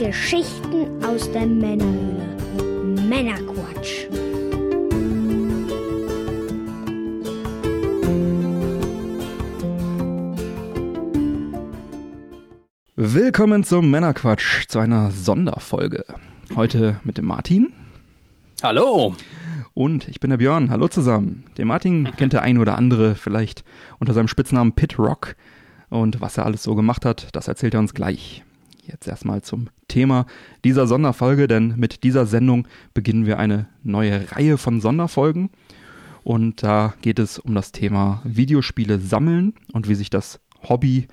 Geschichten aus der Männerhöhle. Männerquatsch. Willkommen zum Männerquatsch, zu einer Sonderfolge. Heute mit dem Martin. Hallo. Und ich bin der Björn. Hallo zusammen. Den Martin kennt der ein oder andere vielleicht unter seinem Spitznamen Pit Rock. Und was er alles so gemacht hat, das erzählt er uns gleich. Jetzt erstmal zum Thema dieser Sonderfolge, denn mit dieser Sendung beginnen wir eine neue Reihe von Sonderfolgen. Und da geht es um das Thema Videospiele sammeln und wie sich das Hobby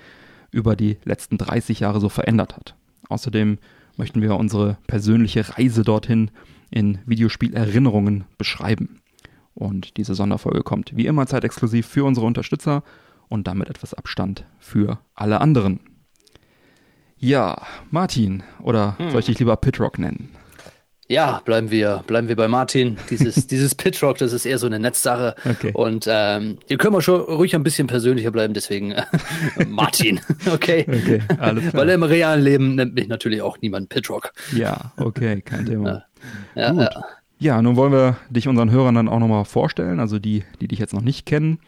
über die letzten 30 Jahre so verändert hat. Außerdem möchten wir unsere persönliche Reise dorthin in Videospielerinnerungen beschreiben. Und diese Sonderfolge kommt wie immer zeitexklusiv für unsere Unterstützer und damit etwas Abstand für alle anderen. Ja, Martin, oder hm. soll ich dich lieber Pitrock nennen? Ja, bleiben wir, bleiben wir bei Martin. Dieses, dieses Pitrock, das ist eher so eine Netzsache. Okay. Und ähm, hier können wir schon ruhig ein bisschen persönlicher bleiben, deswegen äh, Martin. Okay. okay. Weil im realen Leben nennt mich natürlich auch niemand Pitrock. Ja, okay, kein Thema. Ja, Gut. Ja. ja, nun wollen wir dich unseren Hörern dann auch nochmal vorstellen, also die, die dich jetzt noch nicht kennen.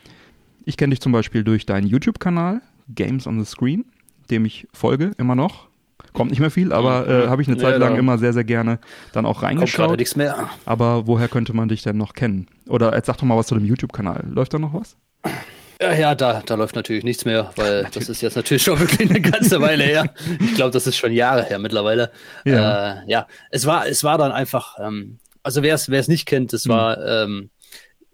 Ich kenne dich zum Beispiel durch deinen YouTube-Kanal, Games on the Screen, dem ich folge immer noch. Kommt nicht mehr viel, aber äh, habe ich eine Zeit ja, lang immer sehr, sehr gerne dann auch reingeschaut. Kommt nichts mehr. Aber woher könnte man dich denn noch kennen? Oder jetzt sag doch mal was zu dem YouTube-Kanal. Läuft da noch was? Ja, ja, da, da läuft natürlich nichts mehr, weil natürlich. das ist jetzt natürlich schon wirklich eine ganze Weile her. Ich glaube, das ist schon Jahre her mittlerweile. Ja, äh, ja es war, es war dann einfach, ähm, also wer es nicht kennt, es hm. war ähm,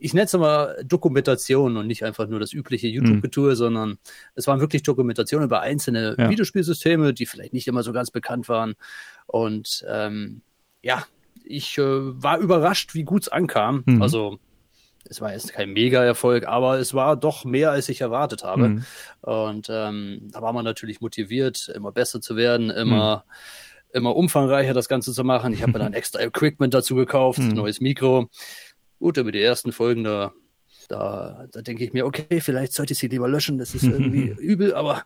ich nenne es mal Dokumentation und nicht einfach nur das übliche YouTube-Getue, mhm. sondern es waren wirklich Dokumentationen über einzelne ja. Videospielsysteme, die vielleicht nicht immer so ganz bekannt waren. Und ähm, ja, ich äh, war überrascht, wie gut es ankam. Mhm. Also es war jetzt kein Mega-Erfolg, aber es war doch mehr, als ich erwartet habe. Mhm. Und ähm, da war man natürlich motiviert, immer besser zu werden, immer, mhm. immer umfangreicher das Ganze zu machen. Ich habe mir dann extra Equipment dazu gekauft, mhm. neues Mikro. Gut, über die ersten Folgen, da, da, da denke ich mir, okay, vielleicht sollte ich sie lieber löschen, das ist irgendwie übel, aber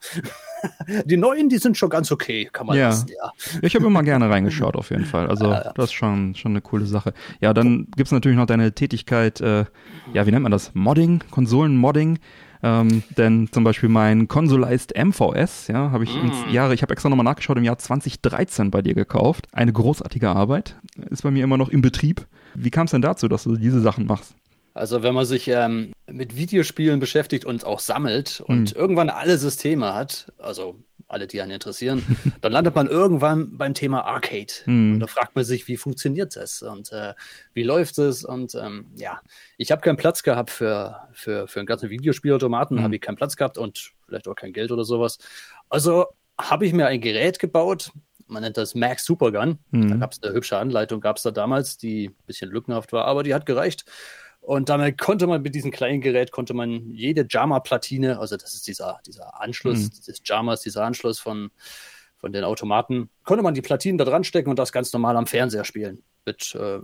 die neuen, die sind schon ganz okay, kann man ja. Lassen, ja. Ich habe immer gerne reingeschaut, auf jeden Fall. Also, ja, ja. das ist schon, schon eine coole Sache. Ja, dann gibt es natürlich noch deine Tätigkeit, äh, ja, wie nennt man das? Modding, Konsolen-Modding. Ähm, denn zum Beispiel mein Consolized MVS, ja, habe ich mm. ins Jahre, ich habe extra nochmal nachgeschaut, im Jahr 2013 bei dir gekauft. Eine großartige Arbeit. Ist bei mir immer noch im Betrieb. Wie kam es denn dazu, dass du diese Sachen machst? Also wenn man sich ähm, mit Videospielen beschäftigt und auch sammelt und mhm. irgendwann alle Systeme hat, also alle, die einen interessieren, dann landet man irgendwann beim Thema Arcade. Mhm. Und da fragt man sich, wie funktioniert das und äh, wie läuft es? Und ähm, ja, ich habe keinen Platz gehabt für, für, für einen ganzen Videospielautomaten, mhm. habe ich keinen Platz gehabt und vielleicht auch kein Geld oder sowas. Also habe ich mir ein Gerät gebaut, man nennt das Max Supergun. Mhm. Da gab es eine hübsche Anleitung, gab es da damals, die ein bisschen lückenhaft war, aber die hat gereicht. Und damit konnte man mit diesem kleinen Gerät, konnte man jede JAMA-Platine, also das ist dieser, dieser Anschluss, mhm. dieses JAMAs, dieser Anschluss von, von den Automaten, konnte man die Platinen da dran stecken und das ganz normal am Fernseher spielen. Mit äh,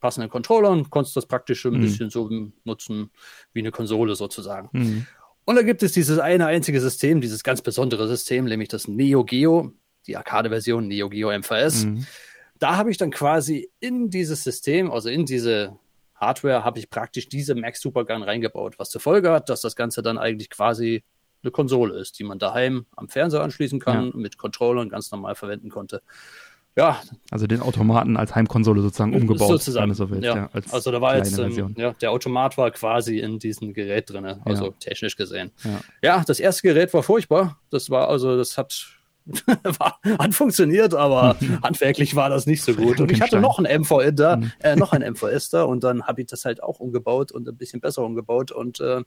passenden Controllern konntest du das praktisch ein mhm. bisschen so nutzen wie eine Konsole sozusagen. Mhm. Und da gibt es dieses eine einzige System, dieses ganz besondere System, nämlich das Neo Geo die Arcade-Version Neo Geo MVS. Mhm. Da habe ich dann quasi in dieses System, also in diese Hardware, habe ich praktisch diese Max Supergun reingebaut, was zur Folge hat, dass das Ganze dann eigentlich quasi eine Konsole ist, die man daheim am Fernseher anschließen kann, ja. mit Controllern ganz normal verwenden konnte. Ja. Also den Automaten als Heimkonsole sozusagen umgebaut. Sozusagen, so willst, ja. ja also da war jetzt, ähm, ja, der Automat war quasi in diesem Gerät drin, also technisch gesehen. Ja. ja, das erste Gerät war furchtbar. Das war also, das hat war, hat funktioniert, aber handwerklich war das nicht so gut. Und ich hatte noch ein MVS da, mhm. äh, noch ein MVS da und dann habe ich das halt auch umgebaut und ein bisschen besser umgebaut und äh,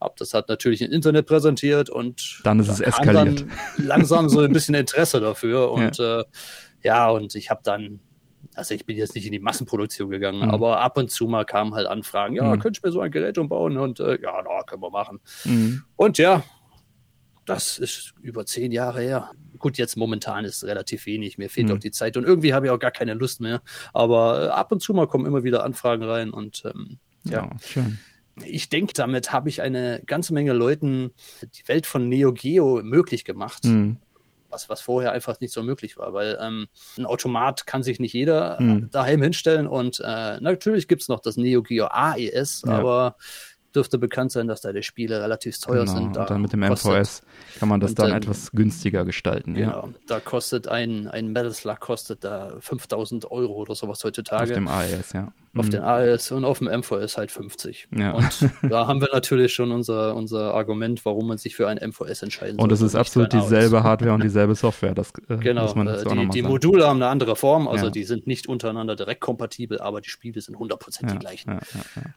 habe das halt natürlich im Internet präsentiert und dann ist es eskaliert. Dann langsam so ein bisschen Interesse dafür und ja, äh, ja und ich habe dann also ich bin jetzt nicht in die Massenproduktion gegangen, mhm. aber ab und zu mal kamen halt Anfragen, ja, mhm. könnt ihr mir so ein Gerät umbauen? Und äh, ja, na, können wir machen. Mhm. Und ja, das ist über zehn Jahre her. Gut, jetzt momentan ist relativ wenig. Mir fehlt mhm. auch die Zeit und irgendwie habe ich auch gar keine Lust mehr. Aber äh, ab und zu mal kommen immer wieder Anfragen rein und ähm, ja. ja schön. Ich denke, damit habe ich eine ganze Menge Leuten die Welt von Neo Geo möglich gemacht. Mhm. was, was vorher einfach nicht so möglich war, weil ähm, ein Automat kann sich nicht jeder hm. daheim hinstellen und äh, natürlich gibt es noch das Neo Geo AES, ja. aber dürfte bekannt sein, dass da die Spiele relativ teuer genau. sind. Da und dann mit dem MVS kann man das dann, dann, etwas günstiger gestalten. Genau, ja. da kostet ein, ein Metal Slug kostet da 5000 Euro oder sowas heutzutage. Auf dem AES, ja. Auf mhm. den AES und auf dem MVS halt 50. Ja. Und da haben wir natürlich schon unser, unser Argument, warum man sich für ein MVS entscheiden soll. Und es ist absolut dieselbe Hardware und dieselbe Software. Das, äh, genau, muss man äh, die, die Module haben eine andere Form, also ja. die sind nicht untereinander direkt kompatibel, aber die Spiele sind 100% ja, die gleichen.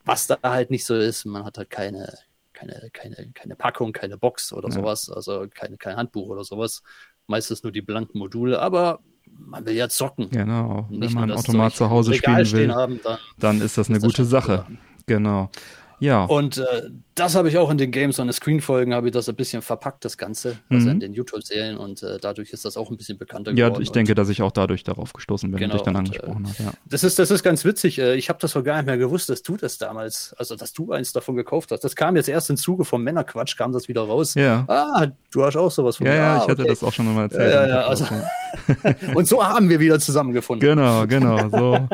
Was da halt nicht so ist, man hat halt keine, keine, keine, keine Packung, keine Box oder sowas, also keine, kein Handbuch oder sowas. Meistens nur die blanken Module, aber man will ja zocken. Genau, wenn man ein Automat zu Hause spielen will, haben, dann, dann, ist das eine ist gute das Sache. Genau. Ja. Und äh, das habe ich auch in den Games und den Screen-Folgen habe ich das ein bisschen verpackt, das Ganze, also in den YouTube-Serien und äh, dadurch ist das auch ein bisschen bekannter geworden. Ja, ich denke, dass ich auch dadurch darauf gestoßen bin genau, und dich dann angesprochen habe. Ja. Das, ist, das ist ganz witzig. Äh, ich habe das so gar nicht mehr gewusst, dass du das damals, also dass du eins davon gekauft hast. Das kam jetzt erst im Zuge vom Männerquatsch, kam das wieder raus. Ja. Ah, du hast auch sowas von Ja, ja, ah, ich hatte okay. das auch schon mal erzählt. Ja, ja, also, und so haben wir wieder zusammengefunden. Genau, genau. So,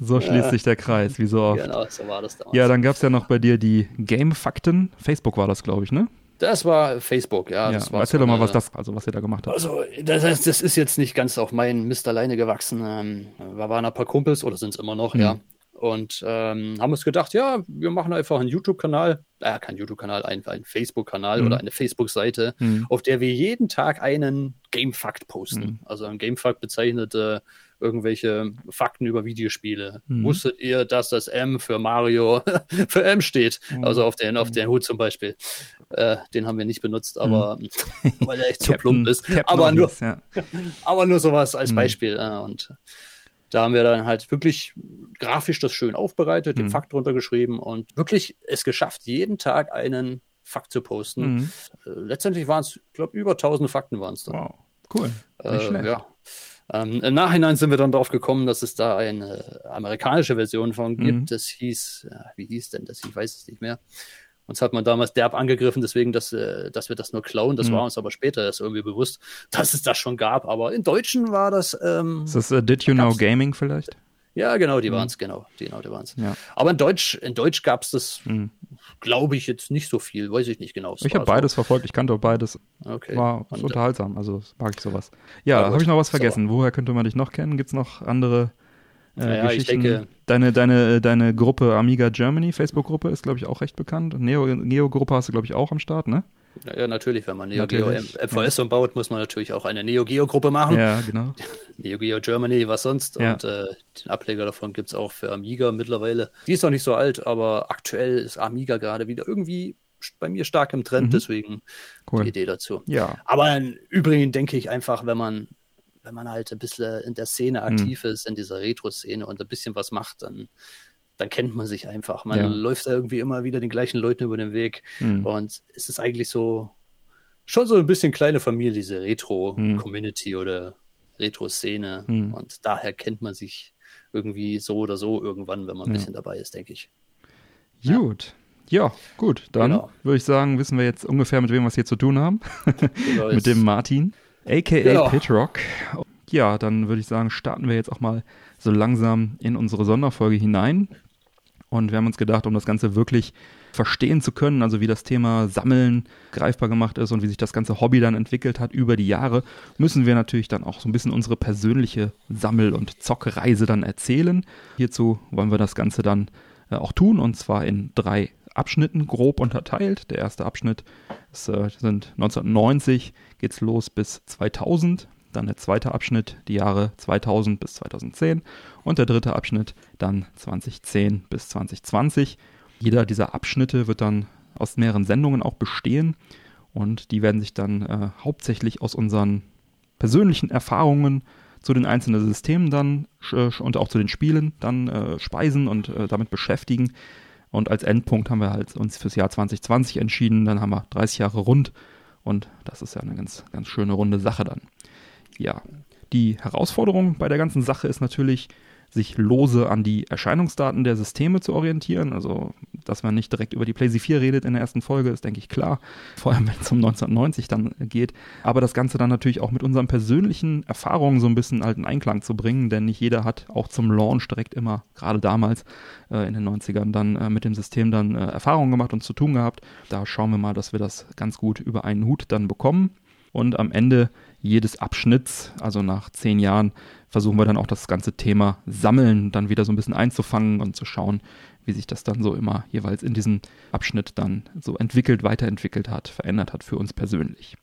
so schließt sich der Kreis, wie so oft. Genau, so war das damals. Ja, dann gab es ja noch bei dir die Game-Fakten. Facebook war das, glaube ich, ne? Das war Facebook, ja. ja erzähl doch mal, was das, also was ihr da gemacht habt. Also, das heißt, das ist jetzt nicht ganz auf meinen Mist alleine gewachsen. Ähm, wir waren ein paar Kumpels, oder sind es immer noch, mhm. ja. Und ähm, haben uns gedacht, ja, wir machen einfach einen YouTube-Kanal, äh, kein YouTube-Kanal, ein, ein Facebook-Kanal mhm. oder eine Facebook-Seite, mhm. auf der wir jeden Tag einen Game-Fact posten. Mhm. Also ein Game-Fact bezeichnet äh, irgendwelche Fakten über Videospiele. Mhm. Wusstet ihr, dass das M für Mario für M steht? Mhm. Also auf den, auf den Hut zum Beispiel. Äh, den haben wir nicht benutzt, aber mhm. weil er echt zu plump ist. Captain aber nur, ja. aber nur sowas als mhm. Beispiel. Äh, und da haben wir dann halt wirklich grafisch das schön aufbereitet, mhm. den Fakt drunter geschrieben und wirklich es geschafft, jeden Tag einen Fakt zu posten. Mhm. Äh, letztendlich waren es, ich glaube, über 1000 Fakten waren es dann. Wow, cool. Nicht äh, ja. Ähm, Im Nachhinein sind wir dann darauf gekommen, dass es da eine amerikanische Version von gibt. Mhm. Das hieß, wie hieß denn das? Ich weiß es nicht mehr. Uns hat man damals derb angegriffen, deswegen, dass, äh, dass wir das nur klauen. Das mhm. war uns aber später erst irgendwie bewusst, dass es das schon gab. Aber in Deutschen war das. Ähm, ist das uh, Did You Know Gaming vielleicht? Ja, genau, die mhm. waren es, genau. Genau, die waren es. Ja. Aber in Deutsch, in Deutsch gab es das, mhm. glaube ich, jetzt nicht so viel, weiß ich nicht genau. Ich habe beides so. verfolgt, ich kannte auch beides. Okay. War Und, unterhaltsam, also mag ich sowas. Ja, habe ich noch was vergessen. Woher könnte man dich noch kennen? Gibt es noch andere äh, naja, ich denke. Deine, deine, deine Gruppe Amiga Germany, Facebook-Gruppe, ist, glaube ich, auch recht bekannt. Neo-Gruppe hast du, glaube ich, auch am Start, ne? Ja, natürlich, wenn man Neo Geo FVS ja. umbaut, muss man natürlich auch eine Neo Geo Gruppe machen. Ja, genau. Neo Geo Germany, was sonst. Ja. Und äh, den Ableger davon gibt es auch für Amiga mittlerweile. Die ist noch nicht so alt, aber aktuell ist Amiga gerade wieder irgendwie bei mir stark im Trend, mhm. deswegen cool. die Idee dazu. Ja. Aber im Übrigen denke ich einfach, wenn man wenn man halt ein bisschen in der Szene mhm. aktiv mhm. ist, in dieser Retro-Szene und ein bisschen was macht, dann, dann kennt man sich einfach. Man ja. läuft da irgendwie immer wieder den gleichen Leuten über den Weg. Mhm. Und es ist eigentlich so schon so ein bisschen kleine Familie, diese Retro-Community mhm. oder Retro-Szene. Mhm. Und daher kennt man sich irgendwie so oder so irgendwann, wenn man ein bisschen dabei ist, denke ich. Gut. Ja, gut. Dann genau. würde ich sagen, wissen wir jetzt ungefähr, mit wem wir es hier zu tun haben. mit dem Martin aka ja. Pitrock. Ja, dann würde ich sagen, starten wir jetzt auch mal so langsam in unsere Sonderfolge hinein. Und wir haben uns gedacht, um das Ganze wirklich verstehen zu können, also wie das Thema Sammeln greifbar gemacht ist und wie sich das ganze Hobby dann entwickelt hat über die Jahre, müssen wir natürlich dann auch so ein bisschen unsere persönliche Sammel- und Zockreise dann erzählen. Hierzu wollen wir das Ganze dann äh, auch tun und zwar in drei Abschnitten grob unterteilt. Der erste Abschnitt ist, äh, sind 1990 geht's los bis 2000. Dann der zweite Abschnitt die Jahre 2000 bis 2010 und der dritte Abschnitt dann 2010 bis 2020. Jeder dieser Abschnitte wird dann aus mehreren Sendungen auch bestehen und die werden sich dann äh, hauptsächlich aus unseren persönlichen Erfahrungen zu den einzelnen Systemen dann äh, und auch zu den Spielen dann äh, speisen und äh, damit beschäftigen. Und als Endpunkt haben wir halt uns fürs Jahr 2020 entschieden. Dann haben wir 30 Jahre rund. Und das ist ja eine ganz, ganz schöne runde Sache dann. Ja, die Herausforderung bei der ganzen Sache ist natürlich, sich lose an die Erscheinungsdaten der Systeme zu orientieren. Also, dass man nicht direkt über die PlayStation 4 redet in der ersten Folge, ist, denke ich, klar. Vor allem, wenn es um 1990 dann geht. Aber das Ganze dann natürlich auch mit unseren persönlichen Erfahrungen so ein bisschen alten Einklang zu bringen, denn nicht jeder hat auch zum Launch direkt immer, gerade damals äh, in den 90ern, dann äh, mit dem System dann äh, Erfahrungen gemacht und zu tun gehabt. Da schauen wir mal, dass wir das ganz gut über einen Hut dann bekommen. Und am Ende jedes Abschnitts, also nach zehn Jahren, versuchen wir dann auch das ganze Thema Sammeln dann wieder so ein bisschen einzufangen und zu schauen, wie sich das dann so immer jeweils in diesem Abschnitt dann so entwickelt, weiterentwickelt hat, verändert hat für uns persönlich.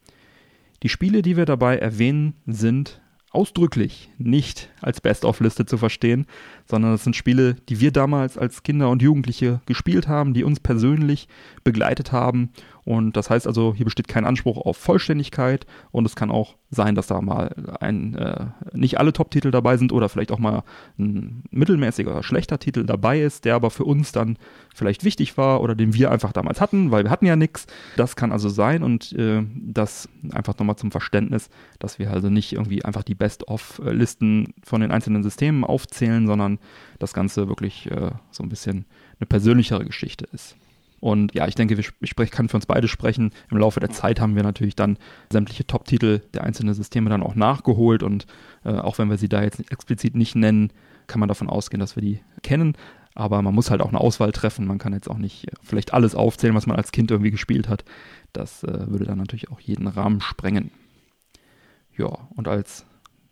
Die Spiele, die wir dabei erwähnen, sind ausdrücklich nicht als Best-of-Liste zu verstehen, sondern das sind Spiele, die wir damals als Kinder und Jugendliche gespielt haben, die uns persönlich begleitet haben und das heißt also, hier besteht kein Anspruch auf Vollständigkeit und es kann auch sein, dass da mal ein, äh, nicht alle Top-Titel dabei sind oder vielleicht auch mal ein mittelmäßiger oder schlechter Titel dabei ist, der aber für uns dann vielleicht wichtig war oder den wir einfach damals hatten, weil wir hatten ja nichts. Das kann also sein und äh, das einfach nochmal zum Verständnis, dass wir also nicht irgendwie einfach die Best-of-Listen von den einzelnen Systemen aufzählen, sondern das Ganze wirklich äh, so ein bisschen eine persönlichere Geschichte ist. Und ja, ich denke, ich kann für uns beide sprechen. Im Laufe der Zeit haben wir natürlich dann sämtliche Top-Titel der einzelnen Systeme dann auch nachgeholt. Und äh, auch wenn wir sie da jetzt explizit nicht nennen, kann man davon ausgehen, dass wir die kennen. Aber man muss halt auch eine Auswahl treffen. Man kann jetzt auch nicht äh, vielleicht alles aufzählen, was man als Kind irgendwie gespielt hat. Das äh, würde dann natürlich auch jeden Rahmen sprengen. Ja, und als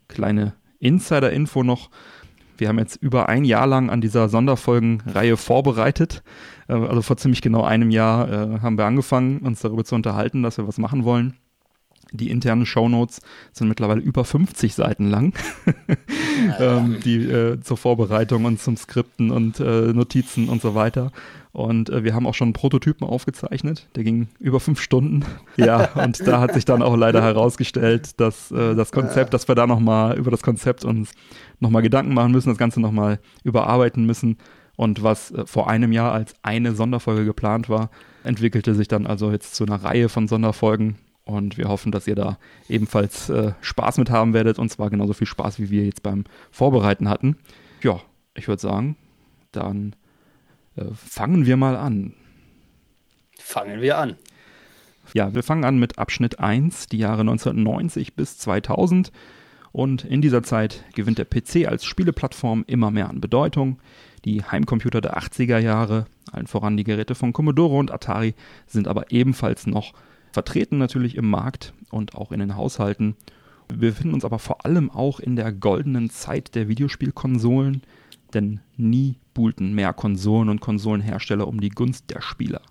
kleine Insider-Info noch, wir haben jetzt über ein Jahr lang an dieser Sonderfolgenreihe vorbereitet. Äh, also vor ziemlich genau einem Jahr äh, haben wir angefangen, uns darüber zu unterhalten, dass wir was machen wollen. Die internen Shownotes sind mittlerweile über 50 Seiten lang, ähm, die äh, zur Vorbereitung und zum Skripten und äh, Notizen und so weiter. Und äh, wir haben auch schon einen Prototypen aufgezeichnet, der ging über fünf Stunden. Ja, und da hat sich dann auch leider herausgestellt, dass äh, das Konzept, dass wir da nochmal über das Konzept uns nochmal Gedanken machen müssen, das Ganze nochmal überarbeiten müssen. Und was äh, vor einem Jahr als eine Sonderfolge geplant war, entwickelte sich dann also jetzt zu einer Reihe von Sonderfolgen. Und wir hoffen, dass ihr da ebenfalls äh, Spaß mit haben werdet. Und zwar genauso viel Spaß, wie wir jetzt beim Vorbereiten hatten. Ja, ich würde sagen, dann äh, fangen wir mal an. Fangen wir an. Ja, wir fangen an mit Abschnitt 1, die Jahre 1990 bis 2000. Und in dieser Zeit gewinnt der PC als Spieleplattform immer mehr an Bedeutung. Die Heimcomputer der 80er Jahre, allen voran die Geräte von Commodore und Atari, sind aber ebenfalls noch vertreten natürlich im Markt und auch in den Haushalten. Wir befinden uns aber vor allem auch in der goldenen Zeit der Videospielkonsolen, denn nie buhlten mehr Konsolen und Konsolenhersteller um die Gunst der Spieler.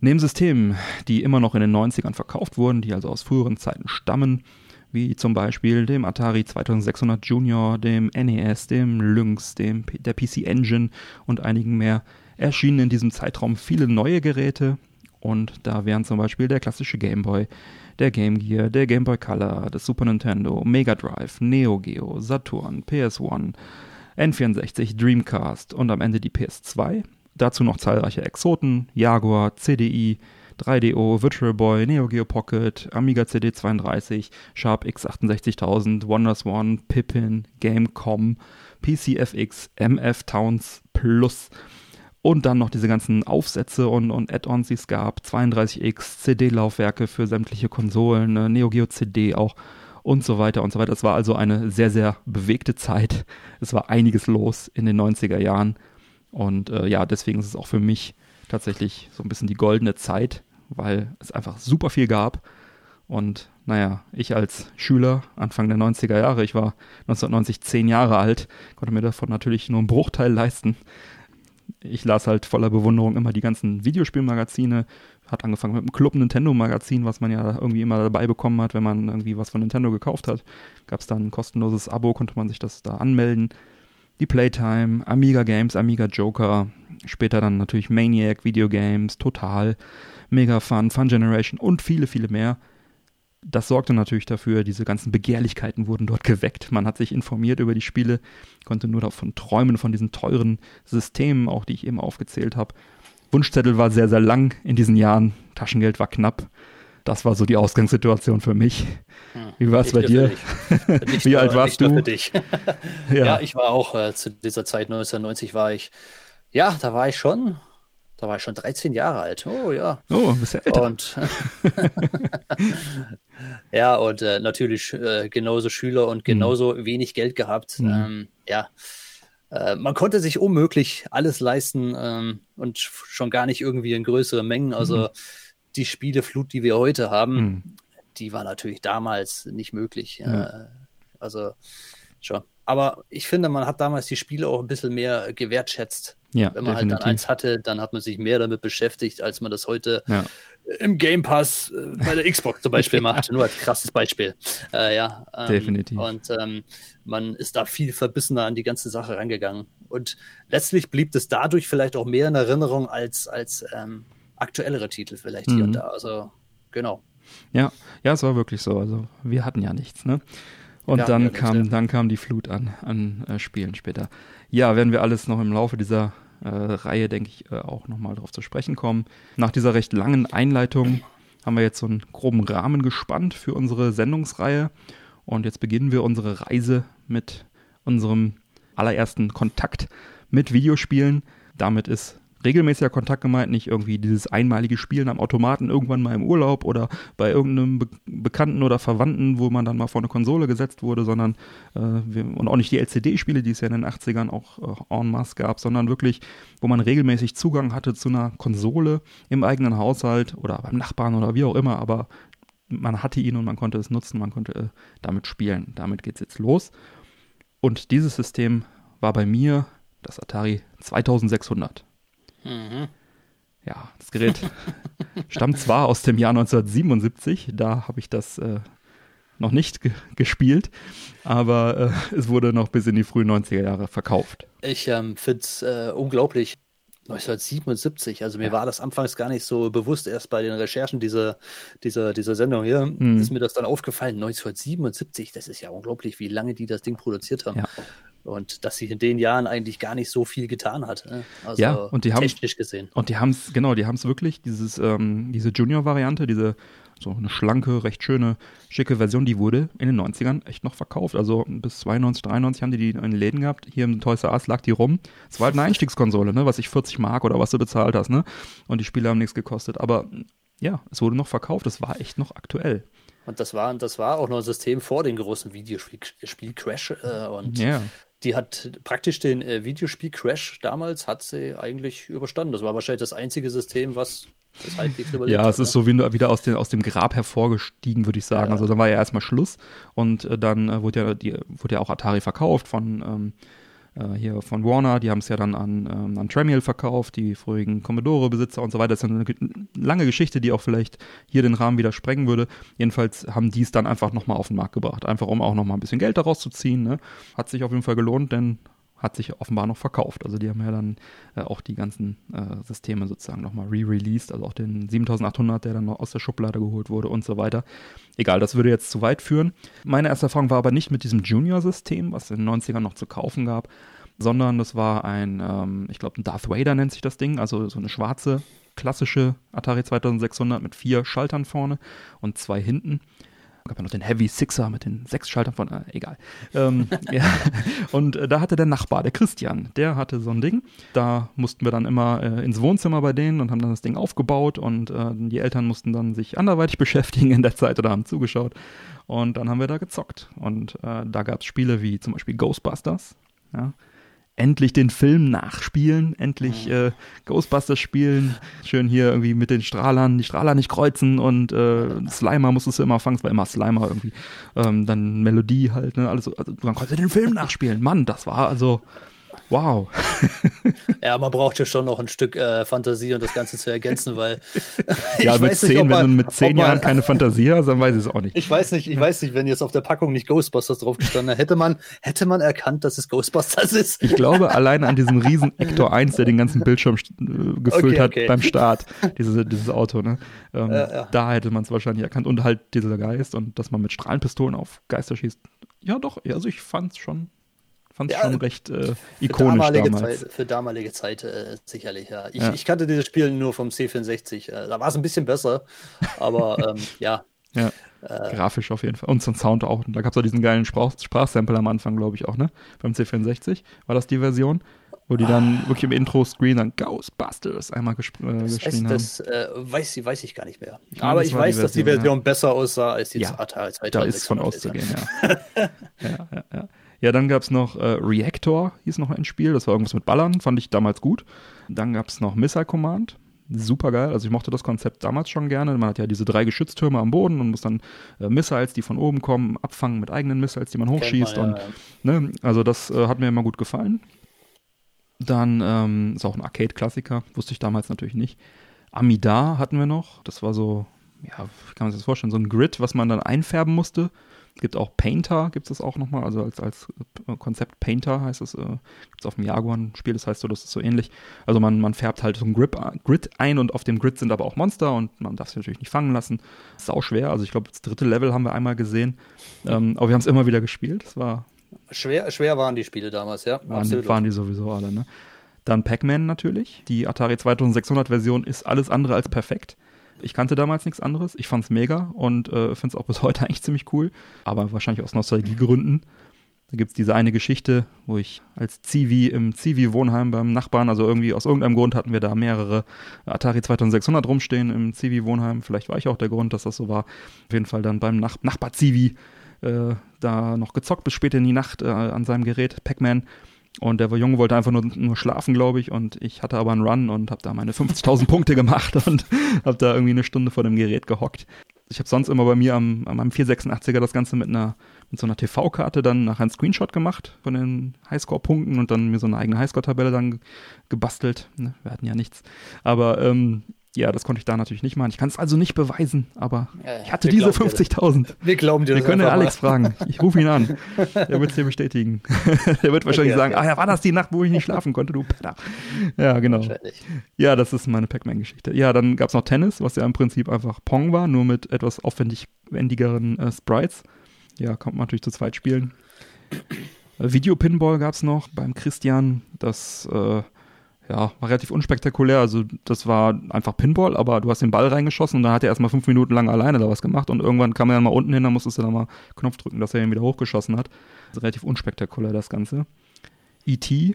Neben Systemen, die immer noch in den 90ern verkauft wurden, die also aus früheren Zeiten stammen, wie zum Beispiel dem Atari 2600 Junior, dem NES, dem Lynx, dem, der PC Engine und einigen mehr, erschienen in diesem Zeitraum viele neue Geräte und da wären zum Beispiel der klassische Game Boy, der Game Gear, der Game Boy Color, das Super Nintendo, Mega Drive, Neo Geo, Saturn, PS1, N64, Dreamcast und am Ende die PS2. Dazu noch zahlreiche Exoten, Jaguar, CDI, 3DO, Virtual Boy, Neo Geo Pocket, Amiga CD32, Sharp X68000, Wonders One, Pippin, Gamecom, PCFX, MF Towns Plus und dann noch diese ganzen Aufsätze und, und Add-ons, die es gab, 32X, CD-Laufwerke für sämtliche Konsolen, ne, Neo Geo CD auch und so weiter und so weiter. Es war also eine sehr, sehr bewegte Zeit. Es war einiges los in den 90er Jahren und äh, ja, deswegen ist es auch für mich tatsächlich so ein bisschen die goldene Zeit weil es einfach super viel gab. Und naja, ich als Schüler Anfang der 90er Jahre, ich war 1990 zehn Jahre alt, konnte mir davon natürlich nur einen Bruchteil leisten. Ich las halt voller Bewunderung immer die ganzen Videospielmagazine, hat angefangen mit dem Club Nintendo Magazin, was man ja irgendwie immer dabei bekommen hat, wenn man irgendwie was von Nintendo gekauft hat. Gab es dann ein kostenloses Abo, konnte man sich das da anmelden. Die Playtime, Amiga Games, Amiga Joker, später dann natürlich Maniac Video Games, Total. Mega Fun, Fun Generation und viele, viele mehr. Das sorgte natürlich dafür, diese ganzen Begehrlichkeiten wurden dort geweckt. Man hat sich informiert über die Spiele, konnte nur davon träumen, von diesen teuren Systemen, auch die ich eben aufgezählt habe. Wunschzettel war sehr, sehr lang in diesen Jahren, Taschengeld war knapp. Das war so die Ausgangssituation für mich. Hm. Wie war es bei dir? Wie alt warst du? ja. ja. ich war auch äh, zu dieser Zeit 1990 war ich. Ja, da war ich schon. Da war ich schon 13 Jahre alt. Oh ja. Oh, bist ja älter. Und ja, und äh, natürlich äh, genauso Schüler und hm. genauso mhm. wenig Geld gehabt. Mhm. Ähm, ja. Äh, man konnte sich unmöglich alles leisten ähm, und schon gar nicht irgendwie in größeren Mengen. Also mhm. Die Spieleflut, die wir heute haben, mhm. die war natürlich damals nicht möglich. Ja. Äh, also schon. Aber ich finde, man hat damals die Spiele auch ein bisschen mehr gewertschätzt. Ja, Wenn man definitiv. halt dann eins hatte, dann hat man sich mehr damit beschäftigt, als man das heute ja. im Game Pass äh, bei der Xbox zum Beispiel macht. Nur als krasses Beispiel. Äh, ja, ähm, definitiv. Und ähm, man ist da viel verbissener an die ganze Sache rangegangen. Und letztlich blieb es dadurch vielleicht auch mehr in Erinnerung als, als ähm, aktuellere Titel vielleicht mhm. hier und mhm. da. Also, genau. Ja, ja, es war wirklich so. Also, wir hatten ja nichts, ne? Und ja, dann, kam, dann kam die Flut an, an äh, Spielen später. Ja, werden wir alles noch im Laufe dieser äh, Reihe, denke ich, äh, auch nochmal darauf zu sprechen kommen. Nach dieser recht langen Einleitung haben wir jetzt so einen groben Rahmen gespannt für unsere Sendungsreihe. Und jetzt beginnen wir unsere Reise mit unserem allerersten Kontakt mit Videospielen. Damit ist regelmäßiger Kontakt gemeint, nicht irgendwie dieses einmalige Spielen am Automaten irgendwann mal im Urlaub oder bei irgendeinem Be Bekannten oder Verwandten, wo man dann mal vor eine Konsole gesetzt wurde, sondern äh, wir, und auch nicht die LCD-Spiele, die es ja in den 80ern auch äh, en masse gab, sondern wirklich, wo man regelmäßig Zugang hatte zu einer Konsole im eigenen Haushalt oder beim Nachbarn oder wie auch immer, aber man hatte ihn und man konnte es nutzen, man konnte äh, damit spielen. Damit geht es jetzt los. Und dieses System war bei mir das Atari 2600. Mhm. Ja, das Gerät stammt zwar aus dem Jahr 1977, da habe ich das äh, noch nicht ge gespielt, aber äh, es wurde noch bis in die frühen 90er Jahre verkauft. Ich ähm, finde es äh, unglaublich. 1977, also mir ja. war das anfangs gar nicht so bewusst, erst bei den Recherchen dieser, dieser, dieser Sendung hier, mhm. ist mir das dann aufgefallen. 1977, das ist ja unglaublich, wie lange die das Ding produziert haben. Ja. Und dass sie in den Jahren eigentlich gar nicht so viel getan hat. Ne? Also ja, und die technisch gesehen. Und die haben es, genau, die haben es wirklich, dieses, ähm, diese Junior-Variante, diese so eine schlanke, recht schöne, schicke Version, die wurde in den 90ern echt noch verkauft. Also bis 92, 93 haben die die in den Läden gehabt. Hier im Toys R Us lag die rum. Es war halt eine Einstiegskonsole, ne, was ich 40 Mark oder was du bezahlt hast, ne? Und die Spiele haben nichts gekostet. Aber ja, es wurde noch verkauft. Es war echt noch aktuell. Und das war, das war auch noch ein System vor dem großen Videospiel-Crash. Äh, und yeah die hat praktisch den äh, Videospiel-Crash damals hat sie eigentlich überstanden. Das war wahrscheinlich das einzige System, was das halbwegs überlebt Ja, es ist ne? so wie wieder aus, den, aus dem Grab hervorgestiegen, würde ich sagen. Ja. Also dann war ja erstmal Schluss und äh, dann äh, wurde, ja, die, wurde ja auch Atari verkauft von ähm, äh, hier von Warner, die haben es ja dann an, ähm, an Tramiel verkauft, die früheren Commodore-Besitzer und so weiter. Das ist eine lange Geschichte, die auch vielleicht hier den Rahmen wieder sprengen würde. Jedenfalls haben die es dann einfach nochmal auf den Markt gebracht, einfach um auch nochmal ein bisschen Geld daraus zu ziehen. Ne? Hat sich auf jeden Fall gelohnt, denn hat sich offenbar noch verkauft. Also die haben ja dann äh, auch die ganzen äh, Systeme sozusagen nochmal re-released, also auch den 7800, der dann noch aus der Schublade geholt wurde und so weiter. Egal, das würde jetzt zu weit führen. Meine erste Erfahrung war aber nicht mit diesem Junior-System, was in den 90ern noch zu kaufen gab, sondern das war ein, ähm, ich glaube, ein Darth Vader nennt sich das Ding, also so eine schwarze, klassische Atari 2600 mit vier Schaltern vorne und zwei hinten gab ja noch den Heavy Sixer mit den sechs Schaltern von, äh, egal. Ähm, ja. Und äh, da hatte der Nachbar, der Christian, der hatte so ein Ding. Da mussten wir dann immer äh, ins Wohnzimmer bei denen und haben dann das Ding aufgebaut und äh, die Eltern mussten dann sich anderweitig beschäftigen in der Zeit oder haben zugeschaut. Und dann haben wir da gezockt. Und äh, da gab es Spiele wie zum Beispiel Ghostbusters. Ja, endlich den Film nachspielen, endlich äh, Ghostbusters spielen, schön hier irgendwie mit den Strahlern, die Strahler nicht kreuzen und äh, Slimer musstest du immer fangen, es war immer Slimer irgendwie, ähm, dann Melodie halt, ne, alles, also, dann konntest du den Film nachspielen, Mann, das war also Wow. ja, man braucht ja schon noch ein Stück äh, Fantasie, um das Ganze zu ergänzen, weil. ja, mit zehn, man, wenn du mit zehn Jahren keine Fantasie hast, dann weiß ich es auch nicht. Ich weiß nicht, ich weiß nicht, wenn jetzt auf der Packung nicht Ghostbusters drauf gestanden hätte man, hätte man erkannt, dass es Ghostbusters ist. Ich glaube, allein an diesem riesen Ector 1, der den ganzen Bildschirm äh, gefüllt okay, okay. hat beim Start, diese, dieses Auto, ne? Ähm, ja, ja. Da hätte man es wahrscheinlich erkannt. Und halt dieser Geist und dass man mit Strahlenpistolen auf Geister schießt. Ja, doch, also ich fand es schon fand es ja, schon recht äh, ikonisch für damalige damals. Zeit, für damalige Zeit äh, sicherlich, ja. Ich, ja. ich, kannte dieses Spiel nur vom C64. Äh, da war es ein bisschen besser, aber ähm, ja. Ja. Äh, Grafisch auf jeden Fall. Und zum Sound auch. Und da gab es auch diesen geilen Sprach Sprachsample am Anfang, glaube ich, auch, ne? Beim C64 war das die Version wo die dann ah. wirklich im Intro-Screen dann Ghostbusters einmal gesp äh, das geschrien haben. Das äh, weiß, weiß ich gar nicht mehr. Ich Aber ich weiß, Version, dass die Version ja. besser aussah als die ja, Atari 2006. Da ist von auszugehen, ja. ja, ja, ja. Ja, dann gab es noch äh, Reactor, hieß noch ein Spiel, das war irgendwas mit Ballern, fand ich damals gut. Dann gab es noch Missile Command, super geil. Also ich mochte das Konzept damals schon gerne. Man hat ja diese drei Geschütztürme am Boden und muss dann äh, Missiles, die von oben kommen, abfangen mit eigenen Missiles, die man hochschießt. Man, ja, und, ja. Ne, also das äh, hat mir immer gut gefallen. Dann ähm, ist auch ein Arcade-Klassiker, wusste ich damals natürlich nicht. Amida hatten wir noch. Das war so, ja, wie kann man sich das vorstellen, so ein Grid, was man dann einfärben musste. Es gibt auch Painter, gibt es das auch nochmal, also als, als äh, Konzept Painter heißt es, äh, gibt es auf dem Jaguar ein Spiel, das heißt so, das ist so ähnlich. Also man, man färbt halt so ein Grip, Grid ein und auf dem Grid sind aber auch Monster und man darf sie natürlich nicht fangen lassen. Sau schwer, also ich glaube, das dritte Level haben wir einmal gesehen, ähm, aber wir haben es immer wieder gespielt, das war Schwer, schwer waren die Spiele damals, ja. Waren, waren die sowieso alle, ne? Dann Pac-Man natürlich. Die Atari 2600 Version ist alles andere als perfekt. Ich kannte damals nichts anderes. Ich fand's mega und äh, finde es auch bis heute eigentlich ziemlich cool. Aber wahrscheinlich aus Nostalgiegründen. Da gibt es diese eine Geschichte, wo ich als Zivi im Zivi-Wohnheim beim Nachbarn, also irgendwie aus irgendeinem Grund hatten wir da mehrere Atari 2600 rumstehen im Zivi-Wohnheim. Vielleicht war ich auch der Grund, dass das so war. Auf jeden Fall dann beim Nach Nachbar-Zivi äh, da noch gezockt bis spät in die Nacht äh, an seinem Gerät, Pac-Man. Und der Junge wollte einfach nur, nur schlafen, glaube ich. Und ich hatte aber einen Run und habe da meine 50.000 Punkte gemacht und habe da irgendwie eine Stunde vor dem Gerät gehockt. Ich habe sonst immer bei mir am, meinem 486er das Ganze mit einer mit so einer TV-Karte dann nachher einen Screenshot gemacht von den Highscore-Punkten und dann mir so eine eigene Highscore-Tabelle dann gebastelt. Ne, wir hatten ja nichts. Aber ähm, ja, das konnte ich da natürlich nicht machen. Ich kann es also nicht beweisen, aber ja, ich hatte diese 50.000. Wir glauben dir Wir können ja Alex fragen. Ich rufe ihn an. Der wird es dir bestätigen. Der wird wahrscheinlich okay. sagen, ah ja, war das die Nacht, wo ich nicht schlafen konnte, du Penner. Ja, genau. Ja, das ist meine Pac-Man-Geschichte. Ja, dann gab es noch Tennis, was ja im Prinzip einfach Pong war, nur mit etwas aufwendigeren äh, Sprites. Ja, kommt man natürlich zu zweit spielen. Äh, Video-Pinball gab es noch beim Christian. Das äh, ja, war relativ unspektakulär. Also das war einfach Pinball, aber du hast den Ball reingeschossen und dann hat er erstmal fünf Minuten lang alleine da was gemacht und irgendwann kam er dann mal unten hin, dann musstest du dann mal Knopf drücken, dass er ihn wieder hochgeschossen hat. Also relativ unspektakulär das Ganze. E.T.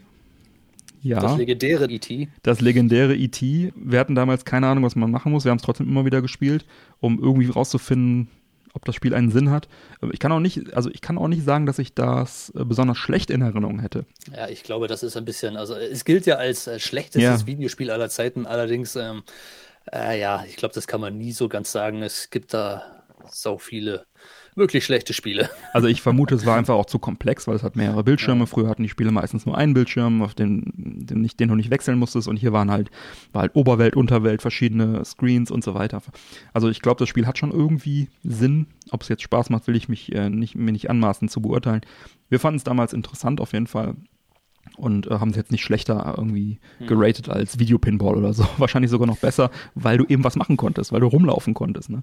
Ja. Das legendäre E.T. Das legendäre E.T. Wir hatten damals keine Ahnung, was man machen muss. Wir haben es trotzdem immer wieder gespielt, um irgendwie rauszufinden, ob das Spiel einen Sinn hat. Ich kann auch nicht, also ich kann auch nicht sagen, dass ich das äh, besonders schlecht in Erinnerung hätte. Ja, ich glaube, das ist ein bisschen, also es gilt ja als äh, schlechtestes ja. Videospiel aller Zeiten, allerdings, ähm, äh, ja, ich glaube, das kann man nie so ganz sagen. Es gibt da so viele wirklich schlechte Spiele. Also ich vermute, es war einfach auch zu komplex, weil es hat mehrere Bildschirme. Früher hatten die Spiele meistens nur einen Bildschirm, auf den, den, nicht, den du nicht wechseln musstest. Und hier waren halt, war halt Oberwelt, Unterwelt, verschiedene Screens und so weiter. Also ich glaube, das Spiel hat schon irgendwie Sinn. Ob es jetzt Spaß macht, will ich mich äh, nicht, mir nicht anmaßen zu beurteilen. Wir fanden es damals interessant auf jeden Fall und äh, haben sie jetzt nicht schlechter irgendwie hm. geratet als Videopinball oder so. Wahrscheinlich sogar noch besser, weil du eben was machen konntest, weil du rumlaufen konntest. Ne?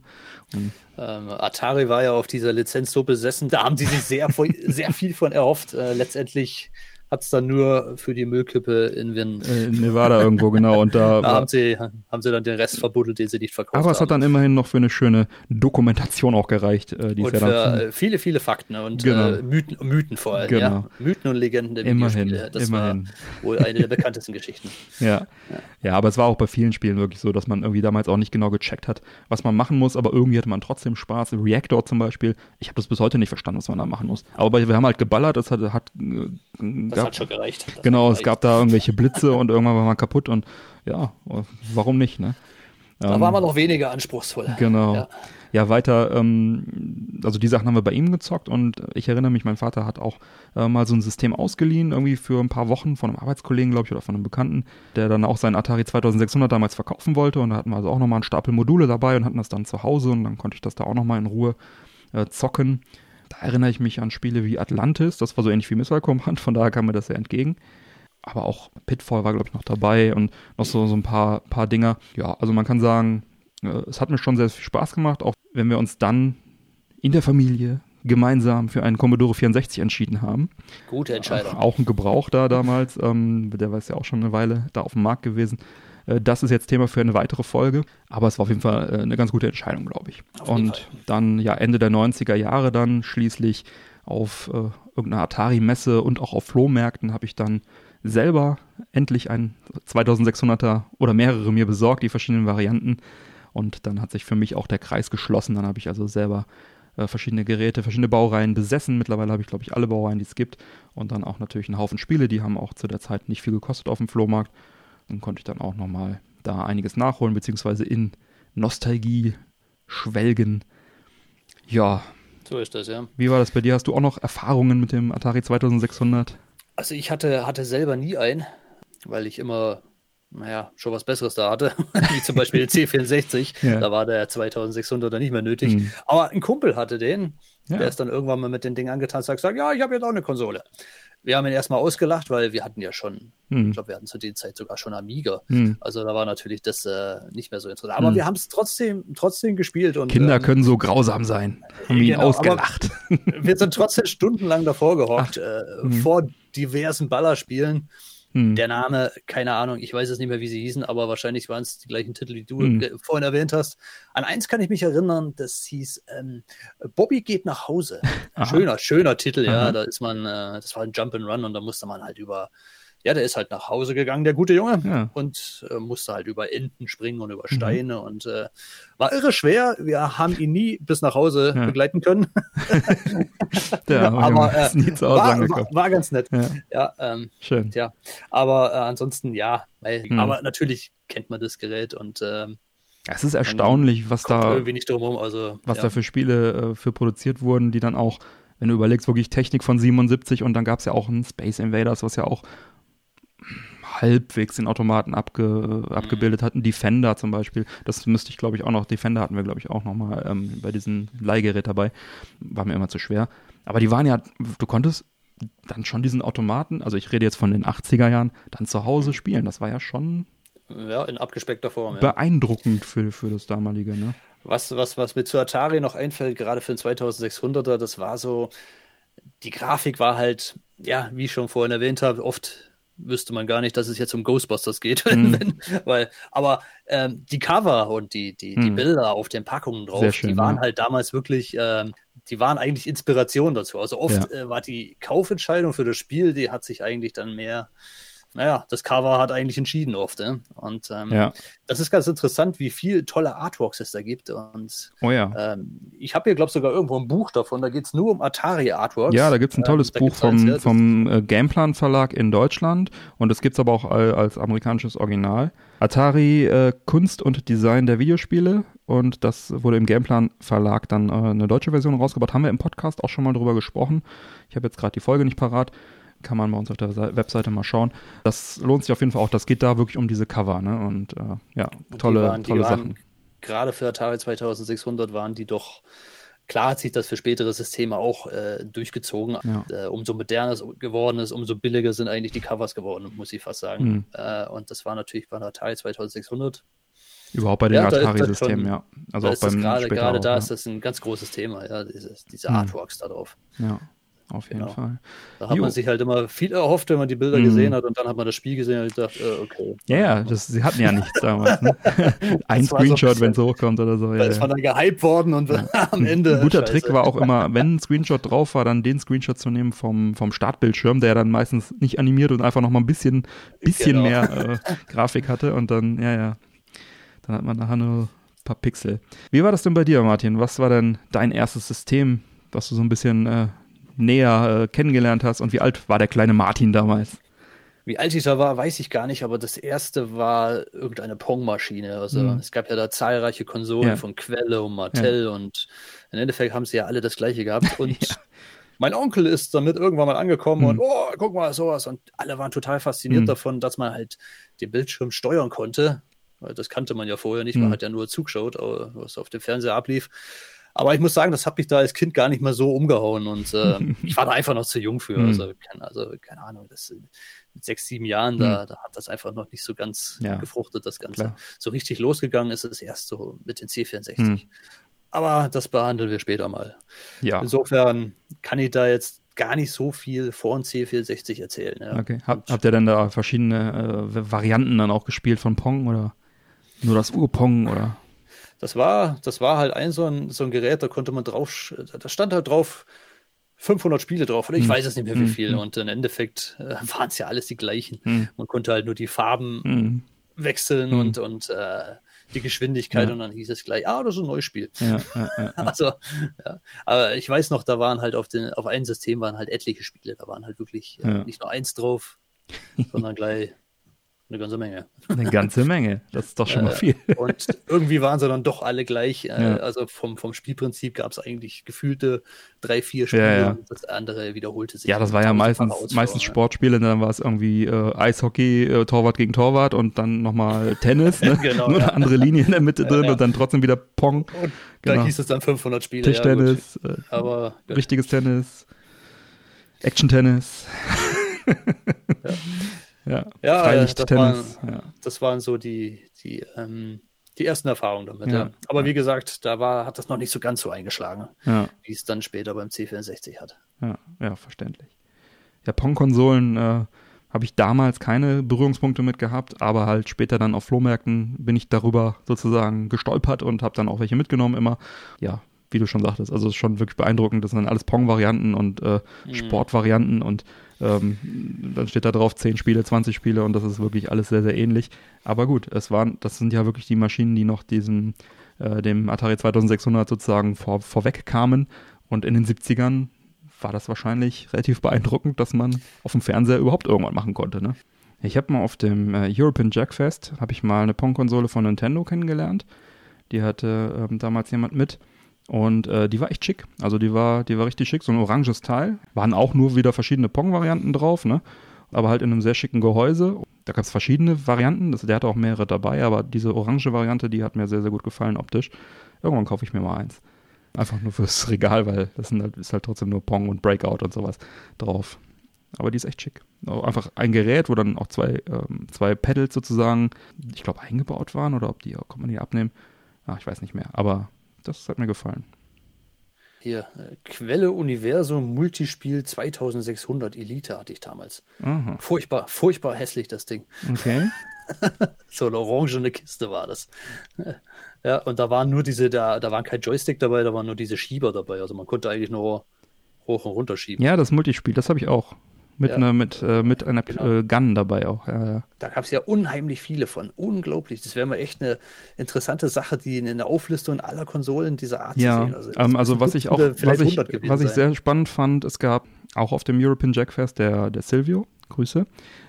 Ähm, Atari war ja auf dieser Lizenz so besessen, da haben sie sich sehr, sehr viel von erhofft. Äh, letztendlich hat es dann nur für die Müllkippe in Wien. Äh, in Nevada irgendwo, genau. Und da, da haben, sie, haben sie dann den Rest verbuddelt, den sie nicht verkauft haben. Aber es hat dann immerhin noch für eine schöne Dokumentation auch gereicht. Äh, die und für äh, viele, viele Fakten und genau. äh, Mythen, Mythen vor allem. Genau. Ja? Mythen und Legenden der immerhin, Videospiele. Das immerhin. war wohl eine der bekanntesten Geschichten. Ja. ja. ja, aber es war auch bei vielen Spielen wirklich so, dass man irgendwie damals auch nicht genau gecheckt hat, was man machen muss, aber irgendwie hatte man trotzdem Spaß. Reactor zum Beispiel, ich habe das bis heute nicht verstanden, was man da machen muss. Aber wir haben halt geballert, es hat, hat, äh, das hat schon gereicht. Das genau, es gab da irgendwelche Blitze und irgendwann war man kaputt und ja, warum nicht, ne? Da ähm, war man noch weniger anspruchsvoll. Genau. Ja, ja weiter, ähm, also die Sachen haben wir bei ihm gezockt und ich erinnere mich, mein Vater hat auch äh, mal so ein System ausgeliehen, irgendwie für ein paar Wochen von einem Arbeitskollegen, glaube ich, oder von einem Bekannten, der dann auch seinen Atari 2600 damals verkaufen wollte und da hatten wir also auch nochmal einen Stapel Module dabei und hatten das dann zu Hause und dann konnte ich das da auch nochmal in Ruhe äh, zocken. Da erinnere ich mich an Spiele wie Atlantis, das war so ähnlich wie Missile Command, von daher kam mir das sehr entgegen. Aber auch Pitfall war, glaube ich, noch dabei und noch so, so ein paar, paar Dinger. Ja, also man kann sagen, äh, es hat mir schon sehr viel Spaß gemacht, auch wenn wir uns dann in der Familie gemeinsam für einen Commodore 64 entschieden haben. Gute Entscheidung. Auch ein Gebrauch da damals, ähm, der war ja auch schon eine Weile da auf dem Markt gewesen. Äh, das ist jetzt Thema für eine weitere Folge, aber es war auf jeden Fall äh, eine ganz gute Entscheidung, glaube ich. Und dann ja Ende der 90er Jahre dann schließlich auf äh, irgendeiner Atari-Messe und auch auf Flohmärkten habe ich dann selber endlich ein 2600er oder mehrere mir besorgt, die verschiedenen Varianten. Und dann hat sich für mich auch der Kreis geschlossen. Dann habe ich also selber äh, verschiedene Geräte, verschiedene Baureihen besessen. Mittlerweile habe ich, glaube ich, alle Baureihen, die es gibt. Und dann auch natürlich einen Haufen Spiele, die haben auch zu der Zeit nicht viel gekostet auf dem Flohmarkt. Dann konnte ich dann auch nochmal da einiges nachholen, beziehungsweise in Nostalgie schwelgen. Ja. So ist das, ja. Wie war das bei dir? Hast du auch noch Erfahrungen mit dem Atari 2600? Also ich hatte, hatte selber nie einen, weil ich immer, naja, schon was Besseres da hatte, wie zum Beispiel den C64. Ja. Da war der 2600er nicht mehr nötig. Mhm. Aber ein Kumpel hatte den. Ja. Der ist dann irgendwann mal mit dem Ding angetan und sagt, ja, ich habe jetzt auch eine Konsole wir haben ihn erstmal ausgelacht, weil wir hatten ja schon, hm. ich glaube, wir hatten zu der Zeit sogar schon Amiga. Hm. Also da war natürlich das äh, nicht mehr so interessant. Aber hm. wir haben es trotzdem, trotzdem gespielt. Und, Kinder ähm, können so grausam sein. Haben ihn genau, ausgelacht. Wir sind trotzdem stundenlang davor gehockt, äh, hm. vor diversen Ballerspielen. Hm. Der Name, keine Ahnung, ich weiß es nicht mehr, wie sie hießen, aber wahrscheinlich waren es die gleichen Titel, die du hm. vorhin erwähnt hast. An eins kann ich mich erinnern, das hieß ähm, Bobby geht nach Hause. Schöner, schöner Titel, Aha. ja. Da ist man, äh, das war ein Jump and Run und da musste man halt über ja, der ist halt nach Hause gegangen, der gute Junge, ja. und äh, musste halt über Enten springen und über mhm. Steine mhm. und äh, war irre schwer. Wir haben ihn nie bis nach Hause ja. begleiten können. ja, aber äh, war, war, war, ganz nett. Ja, ja ähm, schön. Ja, aber äh, ansonsten ja, weil, mhm. aber natürlich kennt man das Gerät und ähm, es ist erstaunlich, was da, drumherum, also, was da für Spiele äh, für produziert wurden, die dann auch, wenn du überlegst, wirklich Technik von 77 und dann gab es ja auch ein Space Invaders, was ja auch halbwegs den Automaten abge, abgebildet hat. Ein Defender zum Beispiel. Das müsste ich, glaube ich, auch noch. Defender hatten wir, glaube ich, auch noch mal ähm, bei diesem Leihgerät dabei. War mir immer zu schwer. Aber die waren ja, du konntest dann schon diesen Automaten, also ich rede jetzt von den 80er Jahren, dann zu Hause spielen. Das war ja schon ja, in abgespeckter Form. Ja. Beeindruckend für, für das damalige, ne? Was, was, was mir zu Atari noch einfällt, gerade für den 2600er, das war so, die Grafik war halt, ja, wie ich schon vorhin erwähnt habe, oft wüsste man gar nicht, dass es jetzt um Ghostbusters geht. Mhm. weil, aber ähm, die Cover und die, die, die mhm. Bilder auf den Packungen drauf, schön, die waren ja. halt damals wirklich, ähm, die waren eigentlich Inspiration dazu. Also oft ja. äh, war die Kaufentscheidung für das Spiel, die hat sich eigentlich dann mehr naja, das Cover hat eigentlich entschieden oft. Ne? Und ähm, ja. das ist ganz interessant, wie viel tolle Artworks es da gibt. Und oh ja. ähm, ich habe hier, glaube ich, sogar irgendwo ein Buch davon. Da geht es nur um Atari-Artworks. Ja, da gibt es ein tolles ähm, Buch vom, vom äh, Gameplan Verlag in Deutschland. Und es gibt es aber auch als amerikanisches Original. Atari äh, Kunst und Design der Videospiele. Und das wurde im Gameplan Verlag dann äh, eine deutsche Version rausgebracht. Haben wir im Podcast auch schon mal drüber gesprochen. Ich habe jetzt gerade die Folge nicht parat kann man bei uns auf der Webseite mal schauen. Das lohnt sich auf jeden Fall auch. Das geht da wirklich um diese Cover, ne? Und äh, ja, tolle, die waren, tolle die Sachen. gerade für Atari 2600 waren die doch Klar hat sich das für spätere Systeme auch äh, durchgezogen. Ja. Äh, umso moderner es geworden ist, umso billiger sind eigentlich die Covers geworden, muss ich fast sagen. Mhm. Äh, und das war natürlich bei Atari 2600. Überhaupt bei den ja, Atari-Systemen, ja. Also auch beim gerade, gerade da ja. ist das ein ganz großes Thema, ja, diese, diese mhm. Artworks da drauf. Ja auf jeden genau. Fall. Da hat jo. man sich halt immer viel erhofft, wenn man die Bilder mm. gesehen hat und dann hat man das Spiel gesehen und gedacht, äh, okay. Ja, ja, das, sie hatten ja nichts damals. Ne? Ein Screenshot, so wenn es hochkommt oder so. Da ja, ist man dann gehypt worden und ja. am Ende. Ein guter Scheiße. Trick war auch immer, wenn ein Screenshot drauf war, dann den Screenshot zu nehmen vom, vom Startbildschirm, der dann meistens nicht animiert und einfach nochmal ein bisschen, bisschen genau. mehr äh, Grafik hatte und dann, ja, ja, dann hat man nachher nur ein paar Pixel. Wie war das denn bei dir, Martin? Was war denn dein erstes System, was du so ein bisschen äh, näher äh, kennengelernt hast und wie alt war der kleine Martin damals? Wie alt da war, weiß ich gar nicht, aber das erste war irgendeine Pong-Maschine. Also mhm. es gab ja da zahlreiche Konsolen ja. von Quelle und Martell ja. und im Endeffekt haben sie ja alle das gleiche gehabt. Und ja. mein Onkel ist damit irgendwann mal angekommen mhm. und oh, guck mal, sowas. Und alle waren total fasziniert mhm. davon, dass man halt den Bildschirm steuern konnte. Das kannte man ja vorher nicht, man mhm. hat ja nur zugeschaut, was auf dem Fernseher ablief. Aber ich muss sagen, das hat mich da als Kind gar nicht mehr so umgehauen und äh, ich war da einfach noch zu jung für. Hm. Also, keine, also, keine Ahnung, das, mit sechs, sieben Jahren, da, hm. da hat das einfach noch nicht so ganz ja, gefruchtet, das Ganze. Klar. So richtig losgegangen ist es erst so mit den C64. Hm. Aber das behandeln wir später mal. Ja. Insofern kann ich da jetzt gar nicht so viel vor dem C64 erzählen. Ja. Okay. Hab, habt ihr denn da verschiedene äh, Varianten dann auch gespielt von Pong oder nur das Urpong oder? Das war, das war halt ein so, ein so ein Gerät, da konnte man drauf, da stand halt drauf 500 Spiele drauf oder ich hm. weiß es nicht mehr wie hm, viel hm. und im Endeffekt äh, waren es ja alles die gleichen. Hm. Man konnte halt nur die Farben hm. wechseln hm. und, und äh, die Geschwindigkeit ja. und dann hieß es gleich, ah, das ist ein neues Spiel. Ja, ja, also, ja. Aber ich weiß noch, da waren halt auf, den, auf einem System waren halt etliche Spiele. Da waren halt wirklich äh, nicht nur eins drauf, sondern gleich eine ganze Menge. Eine ganze Menge, das ist doch schon mal äh, viel. und irgendwie waren sie dann doch alle gleich. Äh, ja. Also vom, vom Spielprinzip gab es eigentlich gefühlte drei, vier Spiele ja, ja. das andere wiederholte sich. Ja, das war ja meistens, meistens Sportspiele, dann war es irgendwie äh, Eishockey, äh, Torwart gegen Torwart und dann nochmal Tennis, ne? genau, nur eine andere Linie in der Mitte drin und dann trotzdem wieder Pong. Und genau. da hieß es dann 500 Spiele. Tischtennis, äh, Aber richtiges Tennis, Action-Tennis. ja. Ja, ja das, Tennis. Waren, ja. das waren so die, die, ähm, die ersten Erfahrungen damit. Ja. Aber wie gesagt, da war, hat das noch nicht so ganz so eingeschlagen, wie es dann später beim C64 hat. Ja, ja verständlich. Ja, Pong-Konsolen äh, habe ich damals keine Berührungspunkte mit gehabt, aber halt später dann auf Flohmärkten bin ich darüber sozusagen gestolpert und habe dann auch welche mitgenommen immer. Ja, wie du schon sagtest, also es ist schon wirklich beeindruckend. Das sind alles Pong-Varianten und äh, mhm. Sportvarianten und ähm, dann steht da drauf 10 Spiele, 20 Spiele und das ist wirklich alles sehr, sehr ähnlich. Aber gut, es waren, das sind ja wirklich die Maschinen, die noch diesem, äh, dem Atari 2600 sozusagen vor, vorweg kamen und in den 70ern war das wahrscheinlich relativ beeindruckend, dass man auf dem Fernseher überhaupt irgendwann machen konnte, ne? Ich habe mal auf dem äh, European Jackfest, habe ich mal eine Pong-Konsole von Nintendo kennengelernt. Die hatte ähm, damals jemand mit. Und äh, die war echt schick. Also die war, die war richtig schick, so ein oranges Teil. Waren auch nur wieder verschiedene Pong-Varianten drauf, ne? Aber halt in einem sehr schicken Gehäuse. Da gab es verschiedene Varianten. Das, der hatte auch mehrere dabei, aber diese orange Variante, die hat mir sehr, sehr gut gefallen optisch. Irgendwann kaufe ich mir mal eins. Einfach nur fürs Regal, weil das halt, ist halt trotzdem nur Pong und Breakout und sowas drauf. Aber die ist echt schick. Einfach ein Gerät, wo dann auch zwei, ähm, zwei Pedals sozusagen, ich glaube, eingebaut waren oder ob die, kann man die abnehmen? Ach, ich weiß nicht mehr. Aber das hat mir gefallen. Hier, äh, Quelle Universum Multispiel 2600 Elite hatte ich damals. Aha. Furchtbar, furchtbar hässlich das Ding. Okay. so eine orangene Kiste war das. Ja, und da waren nur diese, da, da waren kein Joystick dabei, da waren nur diese Schieber dabei. Also man konnte eigentlich nur hoch und runter schieben. Ja, das Multispiel, das habe ich auch. Mit, ja. einer, mit, äh, mit einer genau. äh, Gun dabei auch. Ja, ja. Da gab es ja unheimlich viele von. Unglaublich. Das wäre mal echt eine interessante Sache, die in der Auflistung aller Konsolen dieser Art ja. zu sehen. Also, ähm, also was ich auch, was ich, was ich sehr spannend fand, es gab auch auf dem European Jackfest der, der Silvio, Grüße,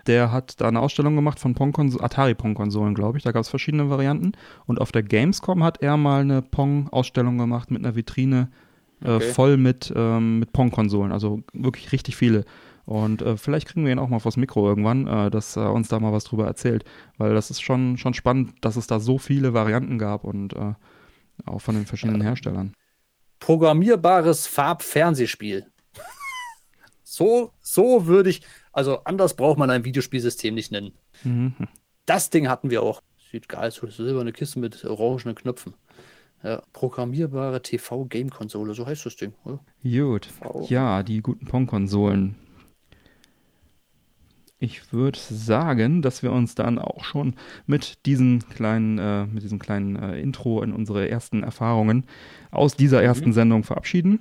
der hat da eine Ausstellung gemacht von Pong Atari Pong-Konsolen, glaube ich. Da gab es verschiedene Varianten. Und auf der Gamescom hat er mal eine Pong-Ausstellung gemacht mit einer Vitrine äh, okay. voll mit, ähm, mit Pong-Konsolen. Also wirklich richtig viele. Und äh, vielleicht kriegen wir ihn auch mal vors Mikro irgendwann, äh, dass er uns da mal was drüber erzählt. Weil das ist schon, schon spannend, dass es da so viele Varianten gab und äh, auch von den verschiedenen. Herstellern. Programmierbares Farbfernsehspiel. so, so würde ich, also anders braucht man ein Videospielsystem nicht nennen. Mhm. Das Ding hatten wir auch. Sieht geil aus, so silberne Kiste mit orangenen Knöpfen. Ja, programmierbare TV-Game-Konsole, so heißt das Ding. Oder? Gut. TV. Ja, die guten Pong-Konsolen. Ich würde sagen, dass wir uns dann auch schon mit diesem kleinen, äh, mit diesem kleinen äh, Intro in unsere ersten Erfahrungen aus dieser mhm. ersten Sendung verabschieden.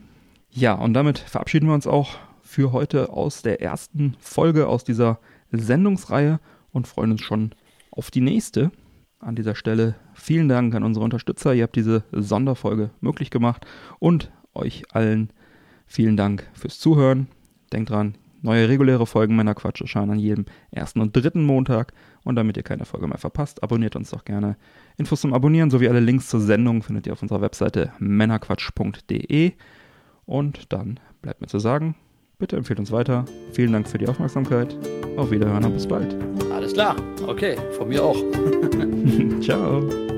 Ja, und damit verabschieden wir uns auch für heute aus der ersten Folge aus dieser Sendungsreihe und freuen uns schon auf die nächste. An dieser Stelle vielen Dank an unsere Unterstützer. Ihr habt diese Sonderfolge möglich gemacht und euch allen vielen Dank fürs Zuhören. Denkt dran, Neue reguläre Folgen meiner Quatsch erscheinen an jedem ersten und dritten Montag. Und damit ihr keine Folge mehr verpasst, abonniert uns doch gerne. Infos zum Abonnieren sowie alle Links zur Sendung findet ihr auf unserer Webseite männerquatsch.de. Und dann bleibt mir zu sagen, bitte empfehlt uns weiter. Vielen Dank für die Aufmerksamkeit. Auf Wiederhören und bis bald. Alles klar. Okay, von mir auch. Ciao.